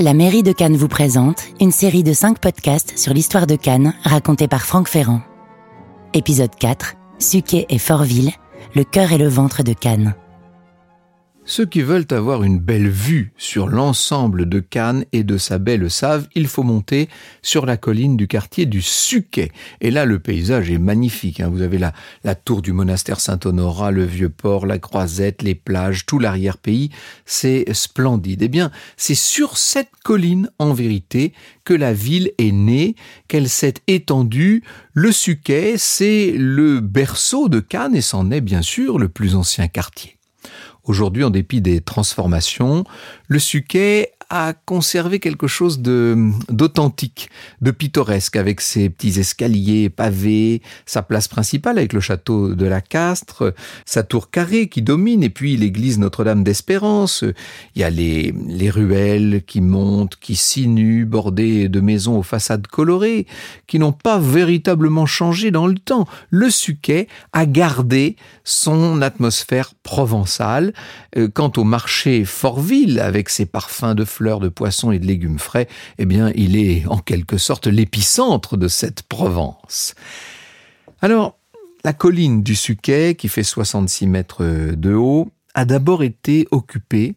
La mairie de Cannes vous présente une série de 5 podcasts sur l'histoire de Cannes racontés par Franck Ferrand. Épisode 4, Suquet et Fortville, le cœur et le ventre de Cannes. Ceux qui veulent avoir une belle vue sur l'ensemble de Cannes et de sa baie le savent, il faut monter sur la colline du quartier du Suquet. Et là, le paysage est magnifique. Hein. Vous avez la, tour du monastère Saint-Honorat, le vieux port, la croisette, les plages, tout l'arrière-pays. C'est splendide. Eh bien, c'est sur cette colline, en vérité, que la ville est née, qu'elle s'est étendue. Le Suquet, c'est le berceau de Cannes et c'en est bien sûr le plus ancien quartier. Aujourd'hui, en dépit des transformations, le Suquet a conservé quelque chose de d'authentique, de pittoresque, avec ses petits escaliers pavés, sa place principale avec le château de la Castre, sa tour carrée qui domine, et puis l'église Notre-Dame d'Espérance. Il y a les, les ruelles qui montent, qui sinuent, bordées de maisons aux façades colorées, qui n'ont pas véritablement changé dans le temps. Le Suquet a gardé son atmosphère provençale. Euh, quant au marché Fortville, avec ses parfums de fleurs, de poissons et de légumes frais, eh bien, il est en quelque sorte l'épicentre de cette Provence. Alors, la colline du Suquet, qui fait 66 mètres de haut, a d'abord été occupée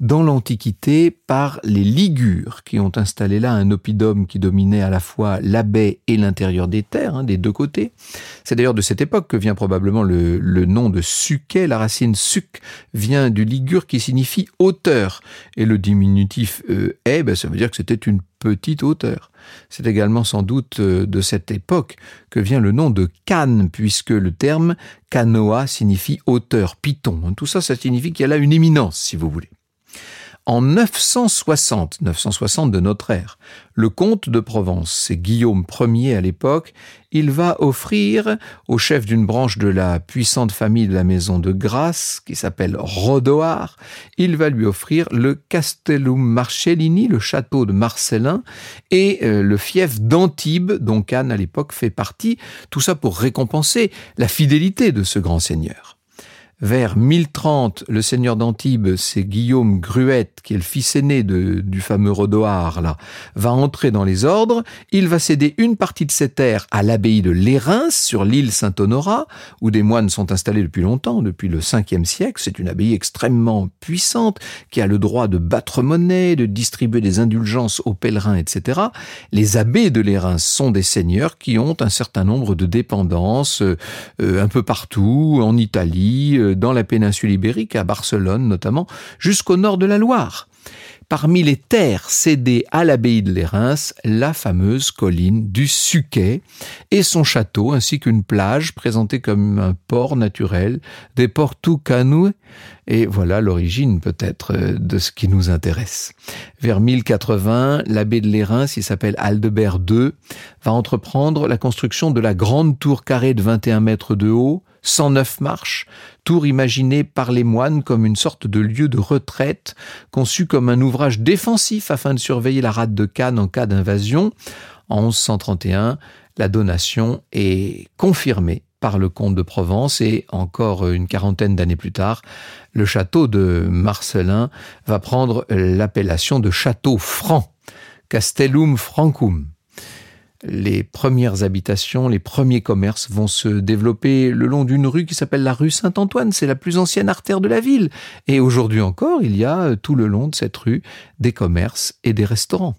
dans l'Antiquité par les Ligures, qui ont installé là un oppidum qui dominait à la fois la baie et l'intérieur des terres, hein, des deux côtés. C'est d'ailleurs de cette époque que vient probablement le, le nom de Suquet. La racine suc vient du Ligure qui signifie hauteur. Et le diminutif euh, est, ben, ça veut dire que c'était une petite hauteur. C'est également sans doute euh, de cette époque que vient le nom de Cannes, puisque le terme canoa signifie hauteur, piton. Tout ça, ça signifie qu'il y a là une éminence, si vous voulez. En 960, 960 de notre ère, le comte de Provence, c'est Guillaume Ier à l'époque, il va offrir au chef d'une branche de la puissante famille de la maison de Grasse, qui s'appelle Rodoar, il va lui offrir le Castellum Marcellini, le château de Marcellin, et euh, le fief d'Antibes, dont Cannes à l'époque fait partie, tout ça pour récompenser la fidélité de ce grand seigneur. Vers 1030, le seigneur d'Antibes, c'est Guillaume Gruette, qui est le fils aîné du fameux Rodoar, là, va entrer dans les ordres. Il va céder une partie de ses terres à l'abbaye de Lérins, sur l'île Saint-Honorat, où des moines sont installés depuis longtemps, depuis le 5e siècle. C'est une abbaye extrêmement puissante, qui a le droit de battre monnaie, de distribuer des indulgences aux pèlerins, etc. Les abbés de Lérins sont des seigneurs qui ont un certain nombre de dépendances, euh, un peu partout, en Italie, euh, dans la péninsule ibérique, à Barcelone notamment, jusqu'au nord de la Loire. Parmi les terres cédées à l'abbaye de Lérins, la fameuse colline du Suquet et son château, ainsi qu'une plage présentée comme un port naturel, des Portu Canu, et voilà l'origine peut-être de ce qui nous intéresse. Vers 1080, l'abbé de Lérins, il s'appelle Aldebert II, va entreprendre la construction de la grande tour carrée de 21 mètres de haut, 109 marches, tour imaginé par les moines comme une sorte de lieu de retraite, conçu comme un ouvrage défensif afin de surveiller la rade de Cannes en cas d'invasion. En 1131, la donation est confirmée par le comte de Provence et encore une quarantaine d'années plus tard, le château de Marcelin va prendre l'appellation de château franc, Castellum Francum les premières habitations, les premiers commerces vont se développer le long d'une rue qui s'appelle la rue Saint-Antoine. C'est la plus ancienne artère de la ville. Et aujourd'hui encore, il y a euh, tout le long de cette rue des commerces et des restaurants.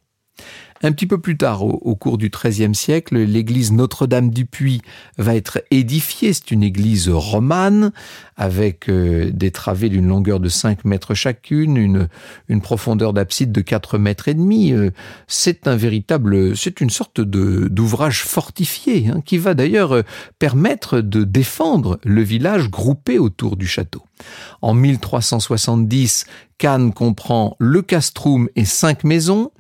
Un petit peu plus tard, au, cours du XIIIe siècle, l'église Notre-Dame du Puy va être édifiée. C'est une église romane avec euh, des travées d'une longueur de 5 mètres chacune, une, profondeur d'abside de 4 mètres et demi. Euh, c'est un véritable, c'est une sorte de d'ouvrage fortifié hein, qui va d'ailleurs euh, permettre de défendre le village groupé autour du château. En 1370, Cannes comprend le castrum et cinq maisons.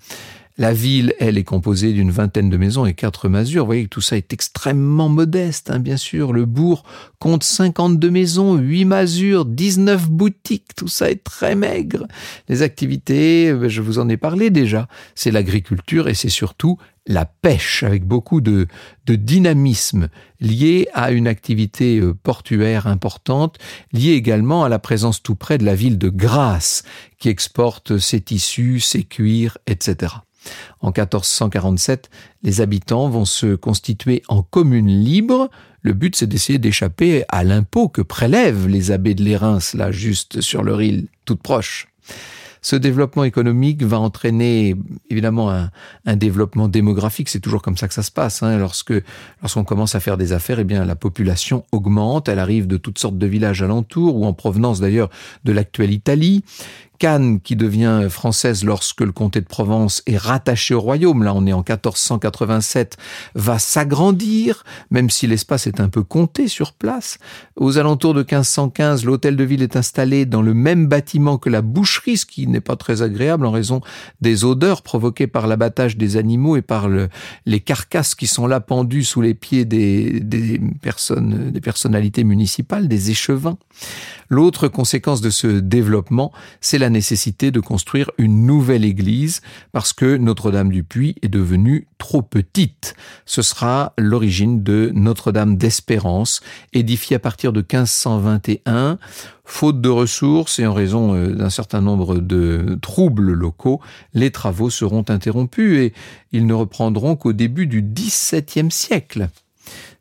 La ville, elle, est composée d'une vingtaine de maisons et quatre masures. Vous voyez que tout ça est extrêmement modeste, hein, bien sûr. Le bourg compte 52 maisons, 8 masures, 19 boutiques. Tout ça est très maigre. Les activités, euh, je vous en ai parlé déjà. C'est l'agriculture et c'est surtout la pêche avec beaucoup de, de, dynamisme lié à une activité euh, portuaire importante, lié également à la présence tout près de la ville de Grasse qui exporte ses tissus, ses cuirs, etc. En 1447, les habitants vont se constituer en communes libres. Le but, c'est d'essayer d'échapper à l'impôt que prélèvent les abbés de Lérins, là, juste sur leur île, toute proche. Ce développement économique va entraîner évidemment un, développement démographique. C'est toujours comme ça que ça se passe. Hein. Lorsque lorsqu'on commence à faire des affaires, eh bien la population augmente. Elle arrive de toutes sortes de villages alentours ou en provenance d'ailleurs de l'actuelle Italie. Cannes qui devient française lorsque le comté de Provence est rattaché au royaume, là on est en 1487, va s'agrandir, même si l'espace est un peu compté sur place. Aux alentours de 1515, l'hôtel de ville est installé dans le même bâtiment que la boucherie, ce qui n'est pas très agréable en raison des odeurs provoquées par l'abattage des animaux et par le, les carcasses qui sont là pendues sous les pieds des, des personnalités municipales, des échevins. L'autre conséquence de ce développement, c'est la nécessité de construire une nouvelle église parce que Notre-Dame du Puy est devenue trop petite. Ce sera l'origine de Notre-Dame d'Espérance, édifiée à partir de 1521 Faute de ressources et en raison euh, d'un certain nombre de troubles locaux, les travaux seront interrompus et ils ne reprendront qu'au début du XVIIe siècle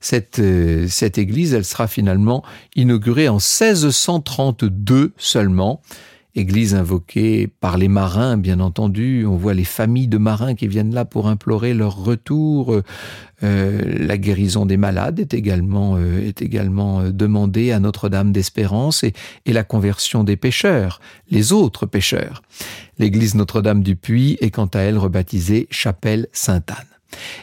cette, euh, cette église, elle sera finalement inaugurée en 1632 seulement. Église invoquée par les marins, bien entendu. On voit les familles de marins qui viennent là pour implorer leur retour. Euh, la guérison des malades est également, euh, est également demandée à Notre-Dame d'Espérance et, et la conversion des pêcheurs, les autres pêcheurs. L'église Notre-Dame du Puy est quant à elle rebaptisée Chapelle Sainte-Anne.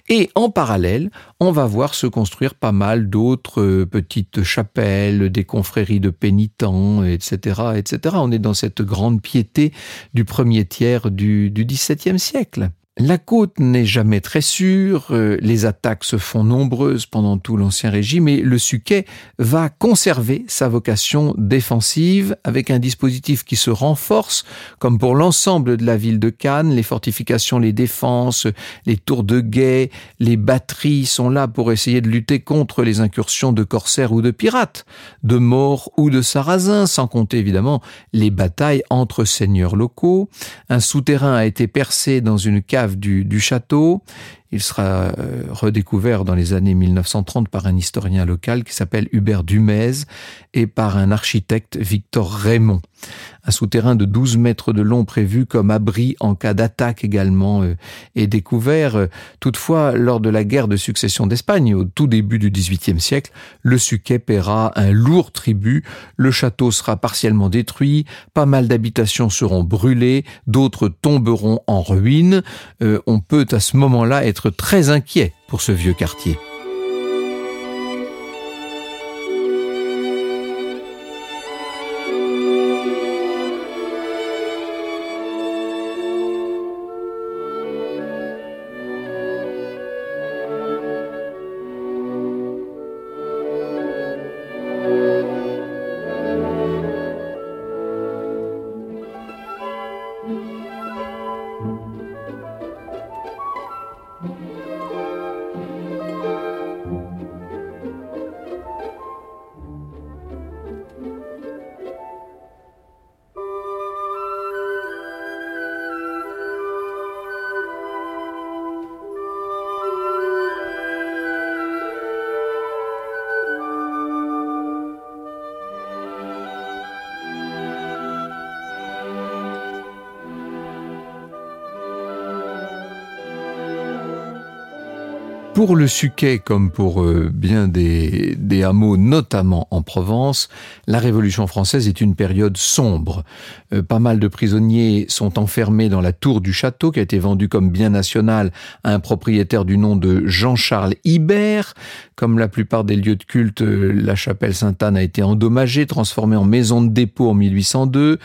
Et en parallèle, on va voir se construire pas mal d'autres euh, petites chapelles, des confréries de pénitents, etc., etc. On est dans cette grande piété du premier tiers du, du XVIIe siècle. La côte n'est jamais très sûre, euh, les attaques se font nombreuses pendant tout l'Ancien Régime et le Suquet va conserver sa vocation défensive avec un dispositif qui se renforce, comme pour l'ensemble de la ville de Cannes, les fortifications, les défenses, les tours de guet, les batteries sont là pour essayer de lutter contre les incursions de corsaires ou de pirates, de morts ou de sarrasins, sans compter évidemment les batailles entre seigneurs locaux. Un souterrain a été percé dans une cave du, château. Il sera euh, redécouvert dans les années 1930 par un historien local qui s'appelle Hubert Dumez et par un architecte Victor Raymond. Un souterrain de 12 mètres de long prévu comme abri en cas d'attaque également euh, est découvert. Toutefois, lors de la guerre de succession d'Espagne, au tout début du XVIIIe siècle, le Suquet paiera un lourd tribut, le château sera partiellement détruit, pas mal d'habitations seront brûlées, d'autres tomberont en ruine. Euh, on peut à ce moment-là être très inquiet pour ce vieux quartier. Pour le Suquet, comme pour euh, bien des, hameaux, notamment en Provence, la Révolution française est une période sombre. Euh, pas mal de prisonniers sont enfermés dans la tour du château, qui a été vendue comme bien national à un propriétaire du nom de Jean-Charles Ibert. Comme la plupart des lieux de culte, euh, la chapelle Sainte-Anne a été endommagée, transformée en maison de dépôt en 1802.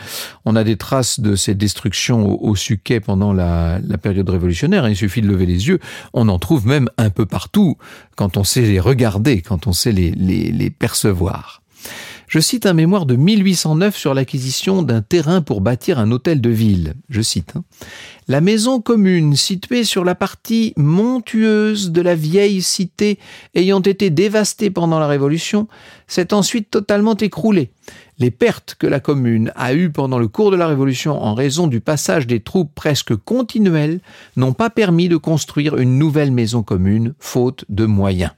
On a des traces de ces destructions au, au Suquet pendant la, la période révolutionnaire. Il suffit de lever les yeux. On en trouve même un peu partout quand on sait les regarder, quand on sait les, percevoir. Je cite un mémoire de 1809 sur l'acquisition d'un terrain pour bâtir un hôtel de ville. Je cite. Hein. La maison commune située sur la partie montueuse de la vieille cité ayant été dévastée pendant la Révolution s'est ensuite totalement écroulée. Les pertes que la commune a eues pendant le cours de la Révolution en raison du passage des troupes presque continuelles n'ont pas permis de construire une nouvelle maison commune, faute de moyens.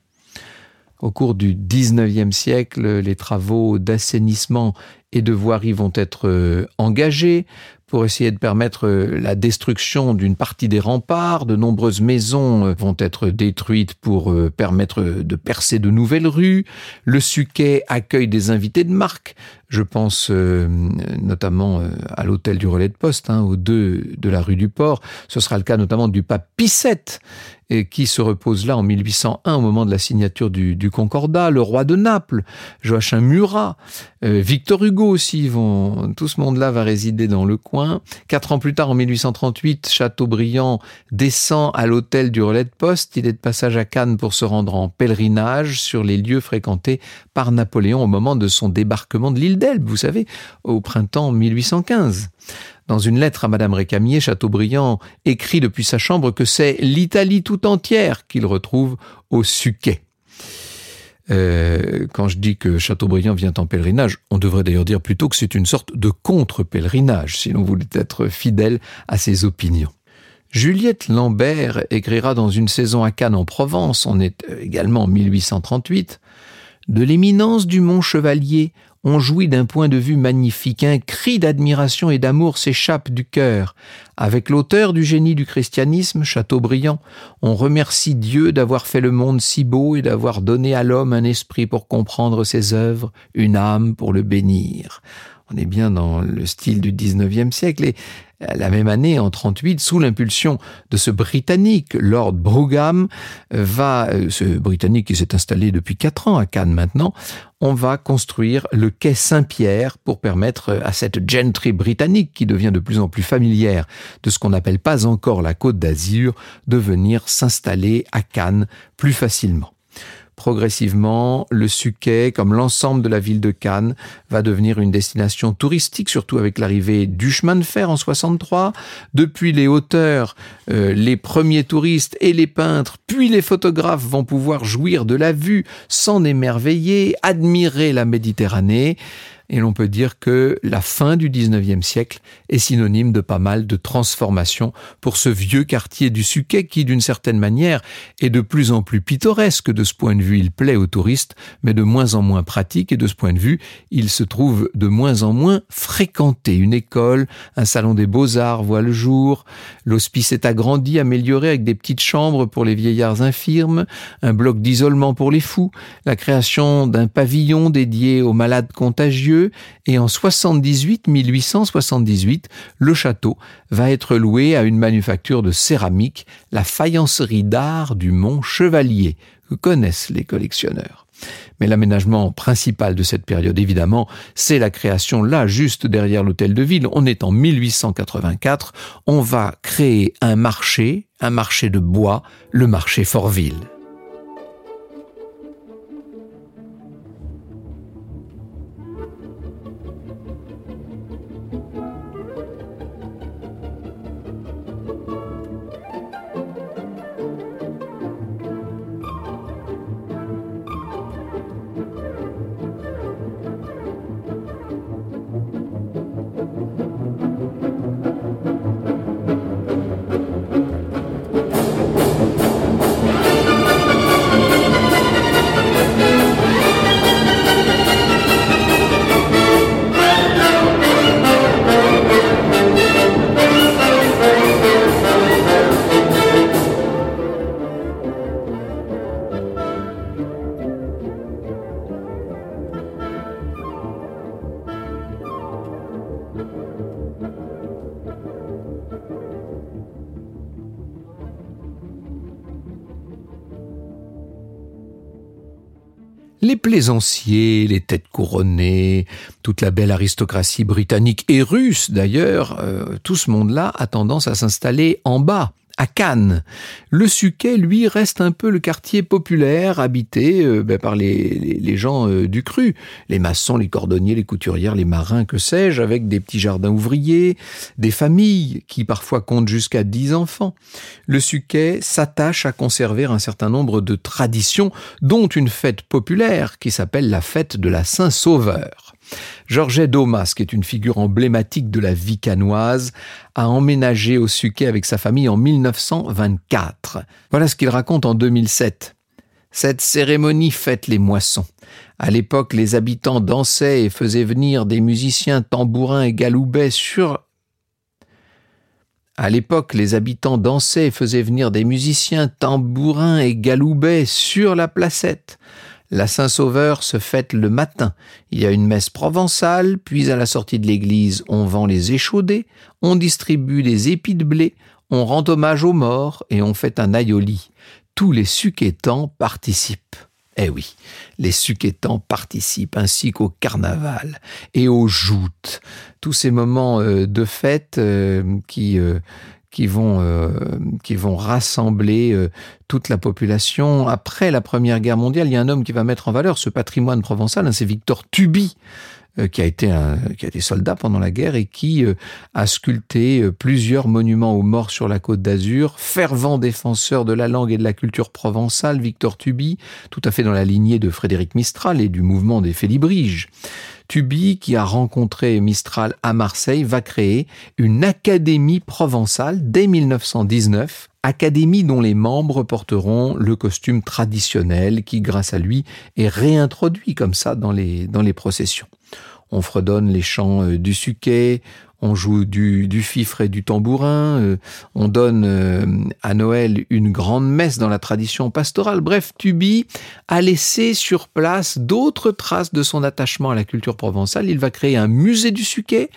Au cours du XIXe siècle, les travaux d'assainissement et de voirie vont être euh, engagés pour essayer de permettre euh, la destruction d'une partie des remparts. De nombreuses maisons euh, vont être détruites pour permettre de percer de nouvelles rues. Le Suquet accueille des invités de marque. Je pense notamment à l'hôtel du relais de poste, hein, aux deux de la rue du Port. Ce sera le cas notamment du pape Pie et qui se repose là en 1801 au moment de la signature du, Concordat, le roi de Naples, Joachim Murat, Victor Hugo aussi, vont, tout ce monde-là va résider dans le coin. Quatre ans plus tard, en 1838, Chateaubriand descend à l'hôtel du relais de poste. Il est de passage à Cannes pour se rendre en pèlerinage sur les lieux fréquentés par Napoléon au moment de son débarquement de l'île d'Elbe, vous savez, au printemps 1815. Dans une lettre à Madame Récamier, Chateaubriand écrit depuis sa chambre que c'est l'Italie tout entière qu'il retrouve au Suquet. Euh, quand je dis que Chateaubriand vient en pèlerinage, on devrait d'ailleurs dire plutôt que c'est une sorte de contre-pèlerinage, si l'on voulait être fidèle à ses opinions. Juliette Lambert écrira dans une saison à Cannes en Provence, on est également en 1838, De l'éminence du mont Chevalier, on jouit d'un point de vue magnifique, un cri d'admiration et d'amour s'échappe du cœur. Avec l'auteur du génie du christianisme, Chateaubriand, on remercie Dieu d'avoir fait le monde si beau et d'avoir donné à l'homme un esprit pour comprendre ses œuvres, une âme pour le bénir. On est bien dans le style du 19e siècle et la même année, en 38, sous l'impulsion de ce Britannique, Lord Brougham, va, euh, ce Britannique qui s'est installé depuis quatre ans à Cannes maintenant, on va construire le quai Saint-Pierre pour permettre à cette gentry britannique qui devient de plus en plus familière de ce qu'on n'appelle pas encore la côte d'Azur de venir s'installer à Cannes plus facilement progressivement, le Suquet, comme l'ensemble de la ville de Cannes, va devenir une destination touristique, surtout avec l'arrivée du chemin de fer en 63. Depuis les hauteurs, euh, les premiers touristes et les peintres, puis les photographes vont pouvoir jouir de la vue, s'en émerveiller, admirer la Méditerranée et l'on peut dire que la fin du 19e siècle est synonyme de pas mal de transformations pour ce vieux quartier du Suquet qui, d'une certaine manière, est de plus en plus pittoresque. De ce point de vue, il plaît aux touristes, mais de moins en moins pratique et de ce point de vue, il se trouve de moins en moins fréquenté. Une école, un salon des beaux-arts voit le jour, l'hospice est agrandi, amélioré avec des petites chambres pour les vieillards infirmes, un bloc d'isolement pour les fous, la création d'un pavillon dédié aux malades contagieux, et en 78, 1878, le château va être loué à une manufacture de céramique, la faïencerie d'art du Mont Chevalier, que connaissent les collectionneurs. Mais l'aménagement principal de cette période, évidemment, c'est la création là, juste derrière l'hôtel de ville. On est en 1884. On va créer un marché, un marché de bois, le marché Fortville. Plaisanciers, les têtes couronnées, toute la belle aristocratie britannique et russe d'ailleurs, euh, tout ce monde-là a tendance à s'installer en bas, à Cannes. Le Suquet, lui, reste un peu le quartier populaire habité euh, ben, par les, gens euh, du cru. Les maçons, les cordonniers, les couturières, les marins, que sais-je, avec des petits jardins ouvriers, des familles qui parfois comptent jusqu'à dix enfants. Le Suquet s'attache à conserver un certain nombre de traditions, dont une fête populaire qui s'appelle la fête de la Saint-Sauveur. Georget Domas, qui est une figure emblématique de la vie canoise, a emménagé au Suquet avec sa famille en 1924. Voilà ce qu'il raconte en 2007. Cette cérémonie fête les moissons. À l'époque, les habitants dansaient et faisaient venir des musiciens tambourins et galoubaient sur à l'époque, les habitants dansaient et faisaient venir des musiciens tambourins et galoubaient sur la placette. La Saint-Sauveur se fête le matin. Il y a une messe provençale, puis à la sortie de l'église, on vend les échaudés, on distribue des épis de blé, on rend hommage aux morts et on fait un aïoli. Tous les suquettants participent. Eh oui, les suquettants participent ainsi qu'au carnaval et aux joutes, tous ces moments euh, de fête euh, qui euh, qui vont, euh, qui vont rassembler euh, toute la population. Après la Première Guerre mondiale, il y a un homme qui va mettre en valeur ce patrimoine provençal, hein, c'est Victor Tubi, euh, qui a été qui a été soldat pendant la guerre et qui a sculpté plusieurs monuments aux morts sur la côte d'Azur, fervent défenseur de la langue et de la culture provençale, Victor Tubi, tout à fait dans la lignée de Frédéric Mistral et du mouvement des Félibriges. Tubi, qui a rencontré Mistral à Marseille, va créer une académie provençale dès 1919, académie dont les membres porteront le costume traditionnel qui, grâce à lui, est réintroduit comme ça dans les, dans les processions. On fredonne les chants euh, du suquet, on joue du, fifre et du tambourin, euh, on donne euh, à Noël une grande messe dans la tradition pastorale. Bref, Tubi a laissé sur place d'autres traces de son attachement à la culture provençale. Il va créer un musée du Suquet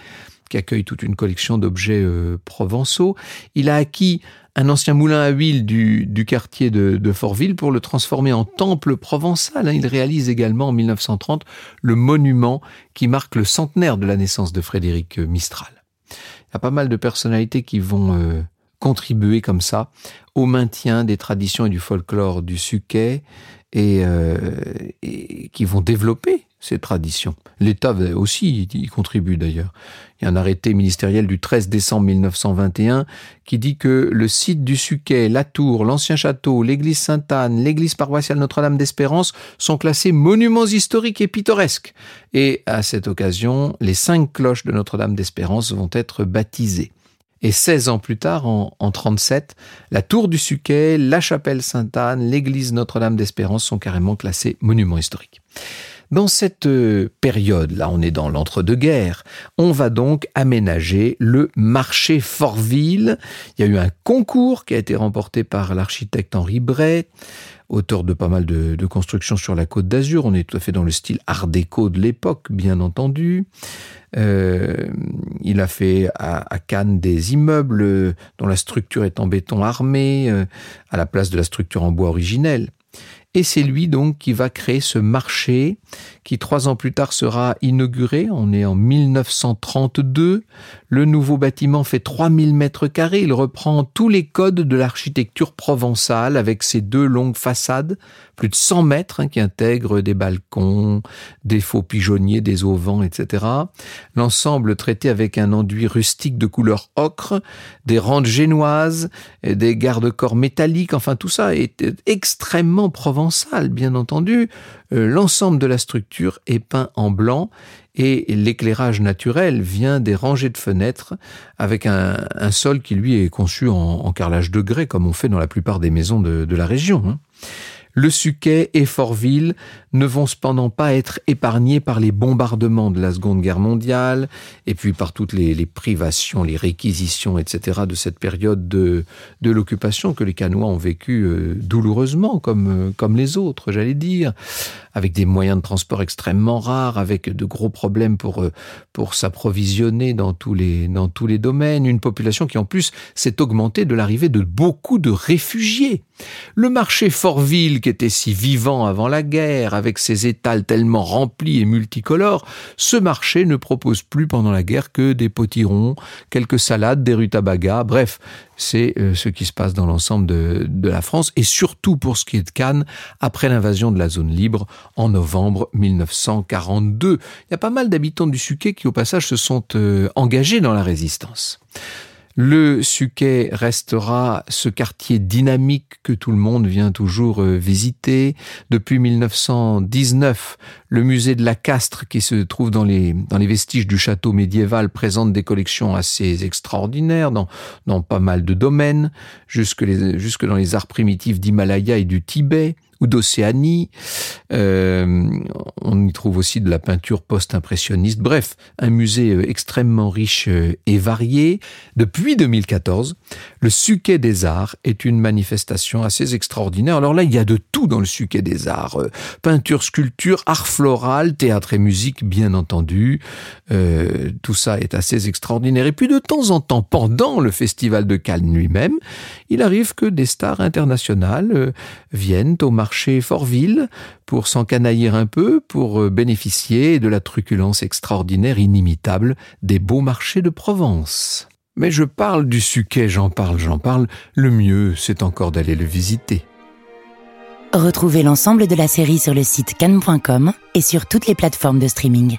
qui accueille toute une collection d'objets euh, provençaux. Il a acquis un ancien moulin à huile du, quartier de, de, Fortville pour le transformer en temple provençal. Hein. Il réalise également en 1930 le monument qui marque le centenaire de la naissance de Frédéric Mistral. Il y a pas mal de personnalités qui vont euh, contribuer comme ça au maintien des traditions et du folklore du Suquet et, euh, et qui vont développer ces traditions. L'État aussi y contribue d'ailleurs. Il y a un arrêté ministériel du 13 décembre 1921 qui dit que le site du Suquet, la tour, l'ancien château, l'église Sainte-Anne, l'église paroissiale Notre-Dame d'Espérance sont classés monuments historiques et pittoresques. Et à cette occasion, les cinq cloches de Notre-Dame d'Espérance vont être baptisées. Et 16 ans plus tard, en, en 37, la tour du Suquet, la chapelle Sainte-Anne, l'église Notre-Dame d'Espérance sont carrément classés monuments historiques. Dans cette euh, période, là on est dans l'entre-deux-guerres, on va donc aménager le marché Fortville. Il y a eu un concours qui a été remporté par l'architecte Henri Bray, auteur de pas mal de, constructions sur la côte d'Azur. On est tout à fait dans le style art déco de l'époque, bien entendu. Euh, il a fait à, Cannes des immeubles dont la structure est en béton armé, euh, à la place de la structure en bois originelle. Et c'est lui donc qui va créer ce marché qui trois ans plus tard sera inauguré. On est en 1932. Le nouveau bâtiment fait 3000 mètres carrés. Il reprend tous les codes de l'architecture provençale avec ses deux longues façades, plus de 100 mètres, hein, qui intègrent des balcons, des faux pigeonniers, des auvents, etc. L'ensemble traité avec un enduit rustique de couleur ocre, des rentes génoises, des garde-corps métalliques. Enfin, tout ça est extrêmement provençal, bien entendu. Euh, l'ensemble de la structure est peint en blanc et l'éclairage naturel vient des rangées de fenêtres avec un, sol qui lui est conçu en, carrelage de grès comme on fait dans la plupart des maisons de, de la région. Hein. Le Suquet et Fortville ne vont cependant pas être épargnés par les bombardements de la Seconde Guerre mondiale et puis par toutes les, privations, les réquisitions, etc. de cette période de, l'occupation que les Canois ont vécu euh, douloureusement comme, euh, comme les autres, j'allais dire, avec des moyens de transport extrêmement rares, avec de gros problèmes pour, euh, pour s'approvisionner dans, tous les, dans tous les domaines, une population qui en plus s'est augmentée de l'arrivée de beaucoup de réfugiés. Le marché Fortville, était si vivant avant la guerre, avec ses étals tellement remplis et multicolores, ce marché ne propose plus pendant la guerre que des potirons, quelques salades, des rutabagas, bref, c'est euh, ce qui se passe dans l'ensemble de, de, la France, et surtout pour ce qui est de Cannes, après l'invasion de la zone libre en novembre 1942. Il y a pas mal d'habitants du Suquet qui, au passage, se sont euh, engagés dans la résistance. Le Suquet restera ce quartier dynamique que tout le monde vient toujours euh, visiter. Depuis 1919, le musée de la Castre, qui se trouve dans les, vestiges du château médiéval, présente des collections assez extraordinaires dans, pas mal de domaines, jusque, jusque dans les arts primitifs d'Himalaya et du Tibet ou d'Océanie. Euh, on y trouve aussi de la peinture post-impressionniste. Bref, un musée euh, extrêmement riche euh, et varié. Depuis 2014, le Suquet des Arts est une manifestation assez extraordinaire. Alors là, il y a de tout dans le Suquet des Arts. Peinture, sculpture, art floral, théâtre et musique, bien entendu. Tout ça est assez extraordinaire. Et puis de temps en temps, pendant le Festival de Cannes lui-même, il arrive que des stars internationales viennent au marché Fortville pour s'encanailler un peu, pour euh, bénéficier de la truculence extraordinaire, inimitable des beaux marchés de Provence. Mais je parle du suquet, j'en parle, j'en parle, le mieux c'est encore d'aller le visiter. Retrouvez l'ensemble de la série sur le site cannes.com et sur toutes les plateformes de streaming.